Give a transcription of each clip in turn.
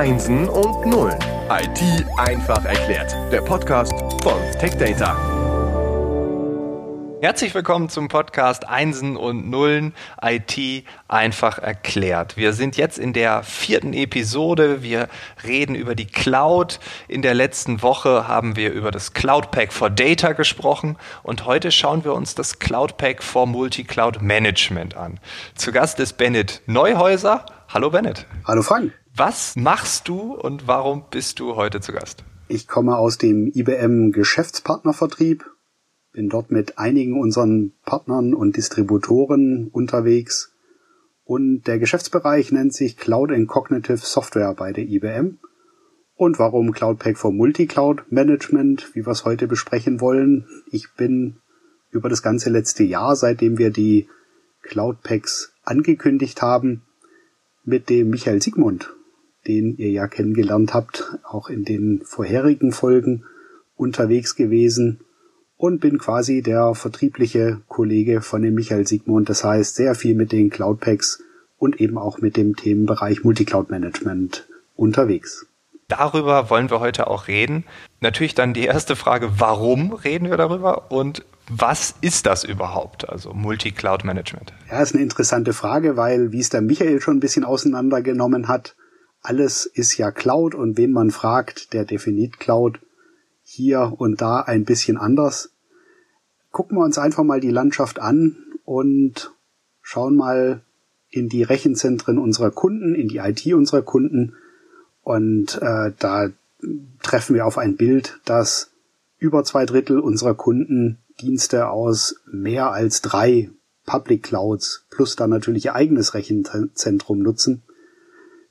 Einsen und Nullen. IT einfach erklärt. Der Podcast von TechData. Herzlich willkommen zum Podcast Einsen und Nullen IT einfach erklärt. Wir sind jetzt in der vierten Episode. Wir reden über die Cloud. In der letzten Woche haben wir über das Cloud Pack for Data gesprochen und heute schauen wir uns das Cloud Pack for Multi-Cloud Management an. Zu Gast ist Bennett Neuhäuser. Hallo Bennett. Hallo Frank. Was machst du und warum bist du heute zu Gast? Ich komme aus dem IBM Geschäftspartnervertrieb, bin dort mit einigen unseren Partnern und Distributoren unterwegs und der Geschäftsbereich nennt sich Cloud and Cognitive Software bei der IBM. Und warum Cloud Pack for Multi-Cloud Management, wie wir es heute besprechen wollen. Ich bin über das ganze letzte Jahr, seitdem wir die Cloud Packs angekündigt haben, mit dem Michael Siegmund, den ihr ja kennengelernt habt, auch in den vorherigen Folgen unterwegs gewesen und bin quasi der vertriebliche Kollege von dem Michael Siegmund. Das heißt, sehr viel mit den Cloud Packs und eben auch mit dem Themenbereich Multicloud Management unterwegs. Darüber wollen wir heute auch reden. Natürlich dann die erste Frage, warum reden wir darüber und was ist das überhaupt, also Multi-Cloud Management? Ja, ist eine interessante Frage, weil, wie es der Michael schon ein bisschen auseinandergenommen hat, alles ist ja Cloud und wen man fragt, der definiert Cloud hier und da ein bisschen anders. Gucken wir uns einfach mal die Landschaft an und schauen mal in die Rechenzentren unserer Kunden, in die IT unserer Kunden und äh, da treffen wir auf ein Bild, das über zwei Drittel unserer Kunden Dienste aus mehr als drei Public Clouds plus dann natürlich ihr eigenes Rechenzentrum nutzen.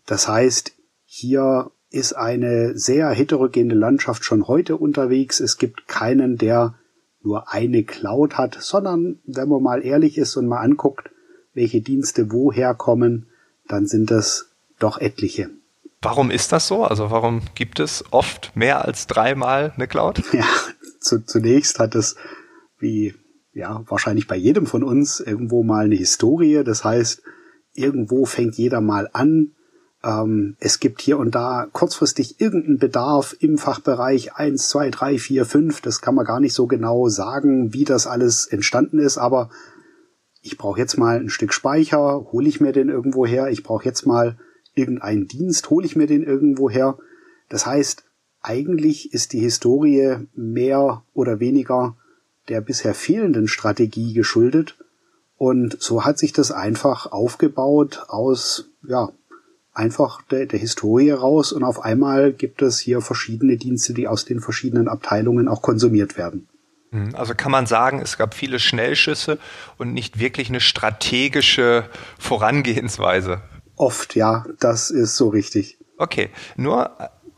Das heißt, hier ist eine sehr heterogene Landschaft schon heute unterwegs. Es gibt keinen, der nur eine Cloud hat, sondern wenn man mal ehrlich ist und mal anguckt, welche Dienste woher kommen, dann sind das doch etliche. Warum ist das so? Also warum gibt es oft mehr als dreimal eine Cloud? Ja, zu, zunächst hat es wie ja wahrscheinlich bei jedem von uns irgendwo mal eine Historie. Das heißt, irgendwo fängt jeder mal an. Ähm, es gibt hier und da kurzfristig irgendeinen Bedarf im Fachbereich eins, zwei, drei, vier, fünf. Das kann man gar nicht so genau sagen, wie das alles entstanden ist. Aber ich brauche jetzt mal ein Stück Speicher, hole ich mir den irgendwo her. Ich brauche jetzt mal irgendeinen Dienst, hole ich mir den irgendwo her. Das heißt, eigentlich ist die Historie mehr oder weniger der bisher fehlenden Strategie geschuldet. Und so hat sich das einfach aufgebaut aus, ja, einfach der, der Historie raus und auf einmal gibt es hier verschiedene Dienste, die aus den verschiedenen Abteilungen auch konsumiert werden. Hm, also kann man sagen, es gab viele Schnellschüsse und nicht wirklich eine strategische Vorangehensweise. Oft, ja, das ist so richtig. Okay, nur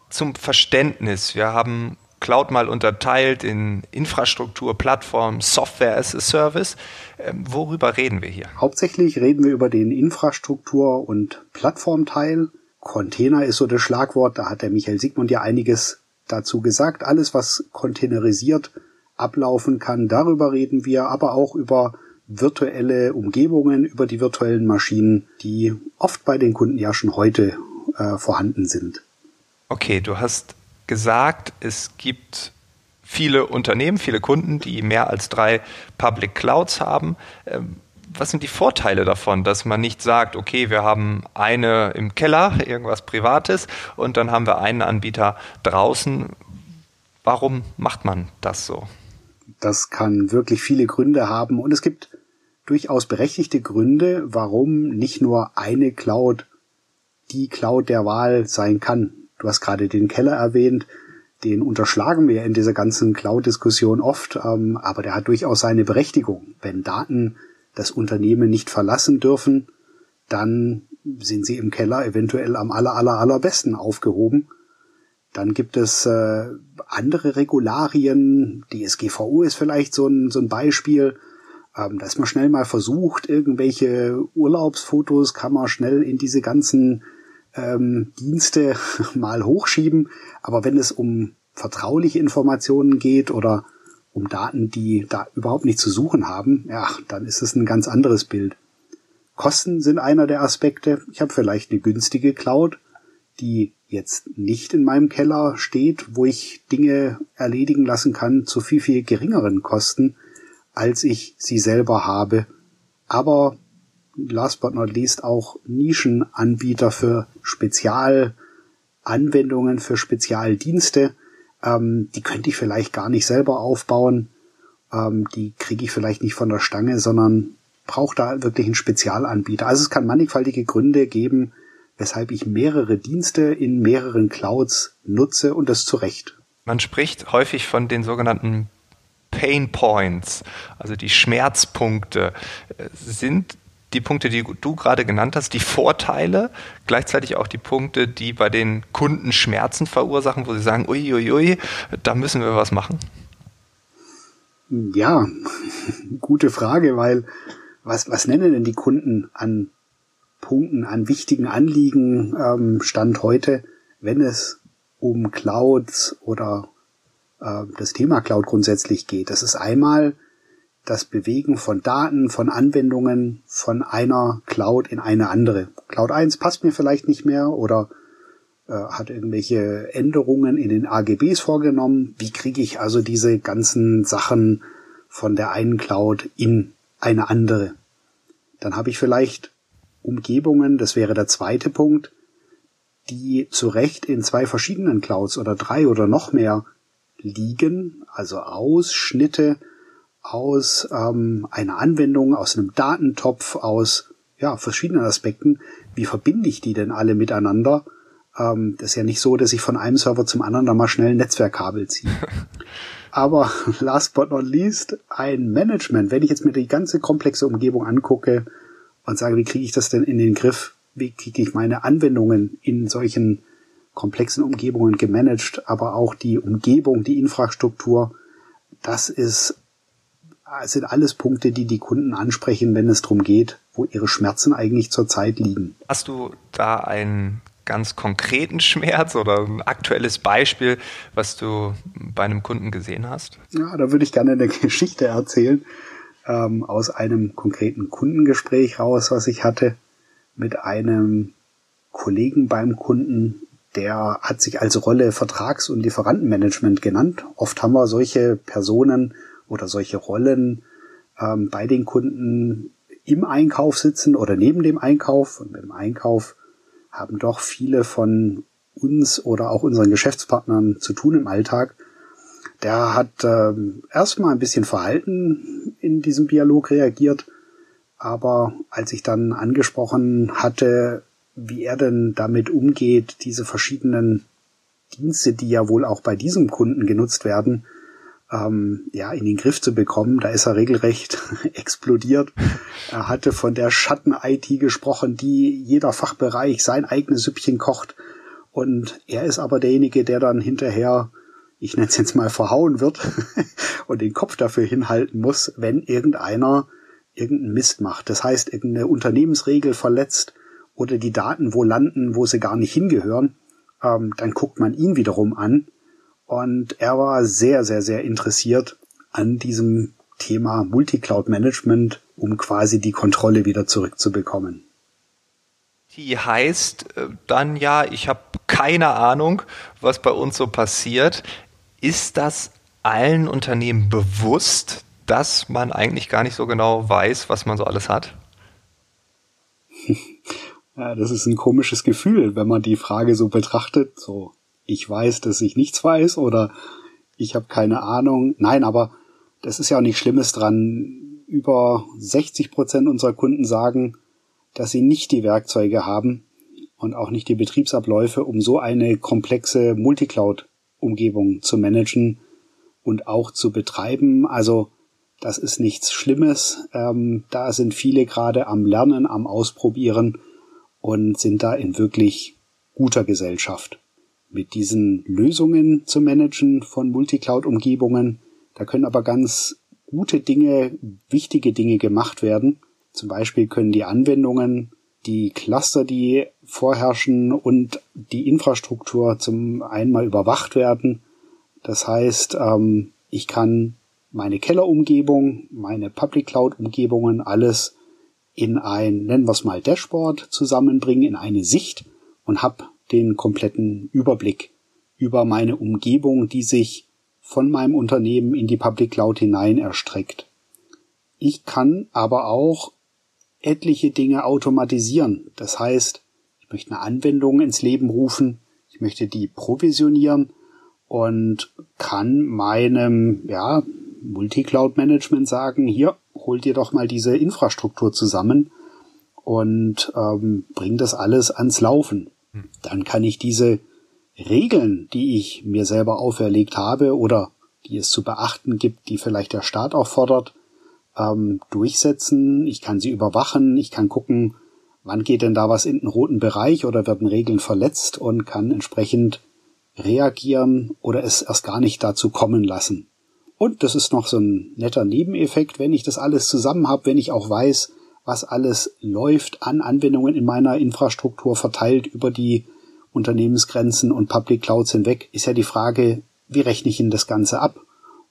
zum Verständnis. Wir haben Cloud mal unterteilt in Infrastruktur, Plattform, Software as a Service. Ähm, worüber reden wir hier? Hauptsächlich reden wir über den Infrastruktur- und Plattformteil. Container ist so das Schlagwort, da hat der Michael Sigmund ja einiges dazu gesagt. Alles, was containerisiert ablaufen kann, darüber reden wir, aber auch über virtuelle Umgebungen, über die virtuellen Maschinen, die oft bei den Kunden ja schon heute äh, vorhanden sind. Okay, du hast gesagt, es gibt viele Unternehmen, viele Kunden, die mehr als drei Public Clouds haben. Ähm, was sind die Vorteile davon, dass man nicht sagt, okay, wir haben eine im Keller, irgendwas Privates, und dann haben wir einen Anbieter draußen? Warum macht man das so? Das kann wirklich viele Gründe haben und es gibt durchaus berechtigte Gründe, warum nicht nur eine Cloud die Cloud der Wahl sein kann. Du hast gerade den Keller erwähnt. Den unterschlagen wir in dieser ganzen Cloud-Diskussion oft, ähm, aber der hat durchaus seine Berechtigung. Wenn Daten das Unternehmen nicht verlassen dürfen, dann sind sie im Keller eventuell am aller, aller, allerbesten aufgehoben. Dann gibt es äh, andere Regularien. Die SGVO ist vielleicht so ein, so ein Beispiel. Ähm, da ist man schnell mal versucht, irgendwelche Urlaubsfotos kann man schnell in diese ganzen ähm, Dienste mal hochschieben. Aber wenn es um vertrauliche Informationen geht oder um Daten, die da überhaupt nicht zu suchen haben, ja, dann ist es ein ganz anderes Bild. Kosten sind einer der Aspekte. Ich habe vielleicht eine günstige Cloud, die jetzt nicht in meinem Keller steht, wo ich Dinge erledigen lassen kann zu viel, viel geringeren Kosten, als ich sie selber habe. Aber last but not least auch Nischenanbieter für Spezialanwendungen, für Spezialdienste. Ähm, die könnte ich vielleicht gar nicht selber aufbauen. Ähm, die kriege ich vielleicht nicht von der Stange, sondern brauche da wirklich einen Spezialanbieter. Also es kann mannigfaltige Gründe geben, weshalb ich mehrere Dienste in mehreren Clouds nutze und das zu Recht. Man spricht häufig von den sogenannten Pain Points, also die Schmerzpunkte. Sind die Punkte, die du gerade genannt hast, die Vorteile, gleichzeitig auch die Punkte, die bei den Kunden Schmerzen verursachen, wo sie sagen, uiuiui, ui, da müssen wir was machen? Ja, gute Frage, weil was, was nennen denn die Kunden an Punkten, an wichtigen Anliegen ähm, Stand heute, wenn es um Clouds oder äh, das Thema Cloud grundsätzlich geht? Das ist einmal das Bewegen von Daten, von Anwendungen von einer Cloud in eine andere. Cloud 1 passt mir vielleicht nicht mehr oder äh, hat irgendwelche Änderungen in den AGBs vorgenommen. Wie kriege ich also diese ganzen Sachen von der einen Cloud in eine andere? Dann habe ich vielleicht Umgebungen, das wäre der zweite Punkt, die zu Recht in zwei verschiedenen Clouds oder drei oder noch mehr liegen, also Ausschnitte aus ähm, einer Anwendung, aus einem Datentopf, aus ja, verschiedenen Aspekten. Wie verbinde ich die denn alle miteinander? Ähm, das ist ja nicht so, dass ich von einem Server zum anderen da mal schnell ein Netzwerkkabel ziehe. Aber last but not least, ein Management. Wenn ich jetzt mir die ganze komplexe Umgebung angucke und sage, wie kriege ich das denn in den Griff? Wie kriege ich meine Anwendungen in solchen komplexen Umgebungen gemanagt, aber auch die Umgebung, die Infrastruktur, das ist es sind alles Punkte, die die Kunden ansprechen, wenn es darum geht, wo ihre Schmerzen eigentlich zurzeit liegen. Hast du da einen ganz konkreten Schmerz oder ein aktuelles Beispiel, was du bei einem Kunden gesehen hast? Ja, da würde ich gerne eine Geschichte erzählen ähm, aus einem konkreten Kundengespräch raus, was ich hatte mit einem Kollegen beim Kunden, der hat sich als Rolle Vertrags- und Lieferantenmanagement genannt. Oft haben wir solche Personen, oder solche Rollen ähm, bei den Kunden im Einkauf sitzen oder neben dem Einkauf. Und im Einkauf haben doch viele von uns oder auch unseren Geschäftspartnern zu tun im Alltag. Der hat ähm, erstmal ein bisschen verhalten in diesem Dialog reagiert, aber als ich dann angesprochen hatte, wie er denn damit umgeht, diese verschiedenen Dienste, die ja wohl auch bei diesem Kunden genutzt werden, ähm, ja, in den Griff zu bekommen. Da ist er regelrecht explodiert. Er hatte von der Schatten-IT gesprochen, die jeder Fachbereich sein eigenes Süppchen kocht. Und er ist aber derjenige, der dann hinterher, ich nenne es jetzt mal, verhauen wird und den Kopf dafür hinhalten muss, wenn irgendeiner irgendeinen Mist macht. Das heißt, irgendeine Unternehmensregel verletzt oder die Daten wo landen, wo sie gar nicht hingehören. Ähm, dann guckt man ihn wiederum an und er war sehr, sehr, sehr interessiert an diesem Thema Multicloud Management, um quasi die Kontrolle wieder zurückzubekommen. Die heißt äh, dann ja, ich habe keine Ahnung, was bei uns so passiert. Ist das allen Unternehmen bewusst, dass man eigentlich gar nicht so genau weiß, was man so alles hat? Ja, das ist ein komisches Gefühl, wenn man die Frage so betrachtet. So, ich weiß, dass ich nichts weiß oder ich habe keine Ahnung. Nein, aber das ist ja auch nichts Schlimmes dran. Über 60 Prozent unserer Kunden sagen, dass sie nicht die Werkzeuge haben und auch nicht die Betriebsabläufe, um so eine komplexe Multicloud-Umgebung zu managen und auch zu betreiben. Also das ist nichts Schlimmes. Ähm, da sind viele gerade am Lernen, am Ausprobieren und sind da in wirklich guter Gesellschaft mit diesen Lösungen zu managen von Multicloud-Umgebungen. Da können aber ganz gute Dinge, wichtige Dinge gemacht werden. Zum Beispiel können die Anwendungen, die Cluster, die vorherrschen und die Infrastruktur zum einmal überwacht werden. Das heißt, ähm, ich kann meine Kellerumgebung, meine Public Cloud Umgebungen alles in ein, nennen wir es mal Dashboard zusammenbringen, in eine Sicht und habe den kompletten Überblick über meine Umgebung, die sich von meinem Unternehmen in die Public Cloud hinein erstreckt. Ich kann aber auch etliche Dinge automatisieren. Das heißt, ich möchte eine Anwendung ins Leben rufen, ich möchte die provisionieren und kann meinem ja, Multi-Cloud-Management sagen, hier, hol dir doch mal diese Infrastruktur zusammen und ähm, bring das alles ans Laufen. Hm. Dann kann ich diese Regeln, die ich mir selber auferlegt habe oder die es zu beachten gibt, die vielleicht der Staat auch fordert, ähm, durchsetzen. Ich kann sie überwachen. Ich kann gucken, wann geht denn da was in den roten Bereich oder werden Regeln verletzt und kann entsprechend reagieren oder es erst gar nicht dazu kommen lassen. Und das ist noch so ein netter Nebeneffekt, wenn ich das alles zusammen habe, wenn ich auch weiß, was alles läuft an Anwendungen in meiner Infrastruktur verteilt über die Unternehmensgrenzen und Public Clouds hinweg, ist ja die Frage, wie rechne ich denn das Ganze ab?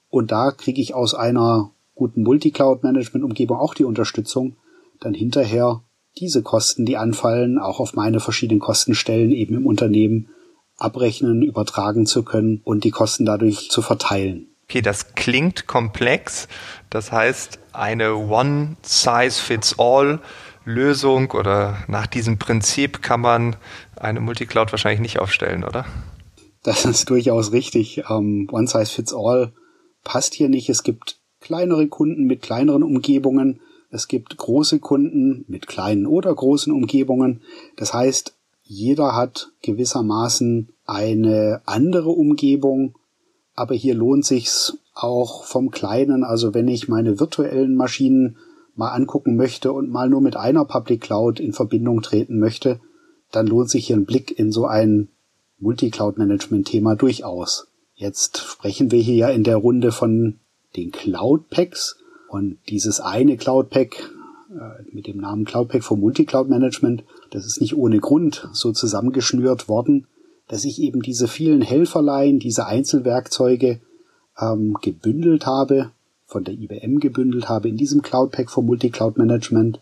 Und da kriege ich aus einer guten Multi-Cloud-Management-Umgebung auch die Unterstützung, dann hinterher diese Kosten, die anfallen, auch auf meine verschiedenen Kostenstellen eben im Unternehmen abrechnen, übertragen zu können und die Kosten dadurch zu verteilen. Okay, das klingt komplex. Das heißt, eine One-Size-Fits-All Lösung oder nach diesem Prinzip kann man eine Multicloud wahrscheinlich nicht aufstellen, oder? Das ist durchaus richtig. Um, One Size Fits All passt hier nicht. Es gibt kleinere Kunden mit kleineren Umgebungen. Es gibt große Kunden mit kleinen oder großen Umgebungen. Das heißt, jeder hat gewissermaßen eine andere Umgebung, aber hier lohnt sich's auch vom Kleinen. Also wenn ich meine virtuellen Maschinen mal angucken möchte und mal nur mit einer Public Cloud in Verbindung treten möchte, dann lohnt sich hier ein Blick in so ein Multi-Cloud-Management-Thema durchaus. Jetzt sprechen wir hier ja in der Runde von den Cloud Packs und dieses eine Cloud Pack äh, mit dem Namen Cloud Pack für Multi-Cloud Management, das ist nicht ohne Grund so zusammengeschnürt worden, dass ich eben diese vielen Helferlein, diese Einzelwerkzeuge ähm, gebündelt habe, von der IBM gebündelt habe in diesem Cloud Pack für Multi-Cloud Management.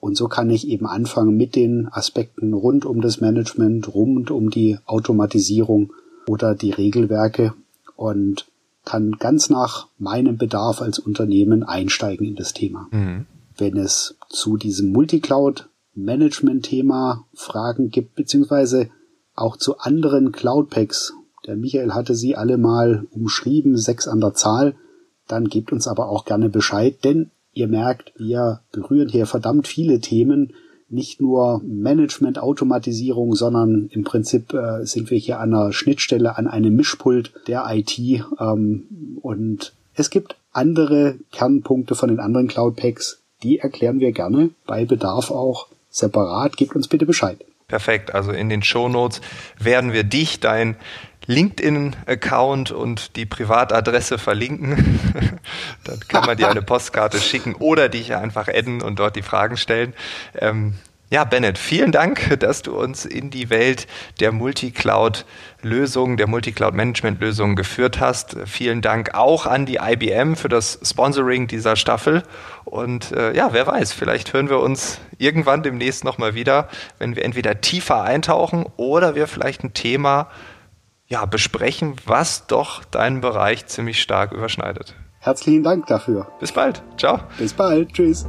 Und so kann ich eben anfangen mit den Aspekten rund um das Management, rund um die Automatisierung oder die Regelwerke und kann ganz nach meinem Bedarf als Unternehmen einsteigen in das Thema. Mhm. Wenn es zu diesem Multicloud-Management-Thema Fragen gibt, beziehungsweise auch zu anderen Cloud-Packs, der Michael hatte sie alle mal umschrieben, sechs an der Zahl, dann gebt uns aber auch gerne Bescheid, denn ihr merkt, wir berühren hier verdammt viele Themen, nicht nur Management, Automatisierung, sondern im Prinzip äh, sind wir hier an einer Schnittstelle, an einem Mischpult der IT. Ähm, und es gibt andere Kernpunkte von den anderen Cloud Packs, die erklären wir gerne bei Bedarf auch separat. Gebt uns bitte Bescheid. Perfekt. Also in den Show Notes werden wir dich, dein LinkedIn-Account und die Privatadresse verlinken. Dann kann man dir eine Postkarte schicken oder dich einfach adden und dort die Fragen stellen. Ähm, ja, Bennett, vielen Dank, dass du uns in die Welt der Multicloud-Lösungen, der Multicloud-Management-Lösungen geführt hast. Vielen Dank auch an die IBM für das Sponsoring dieser Staffel. Und äh, ja, wer weiß, vielleicht hören wir uns irgendwann demnächst nochmal wieder, wenn wir entweder tiefer eintauchen oder wir vielleicht ein Thema ja, besprechen, was doch deinen Bereich ziemlich stark überschneidet. Herzlichen Dank dafür. Bis bald. Ciao. Bis bald. Tschüss.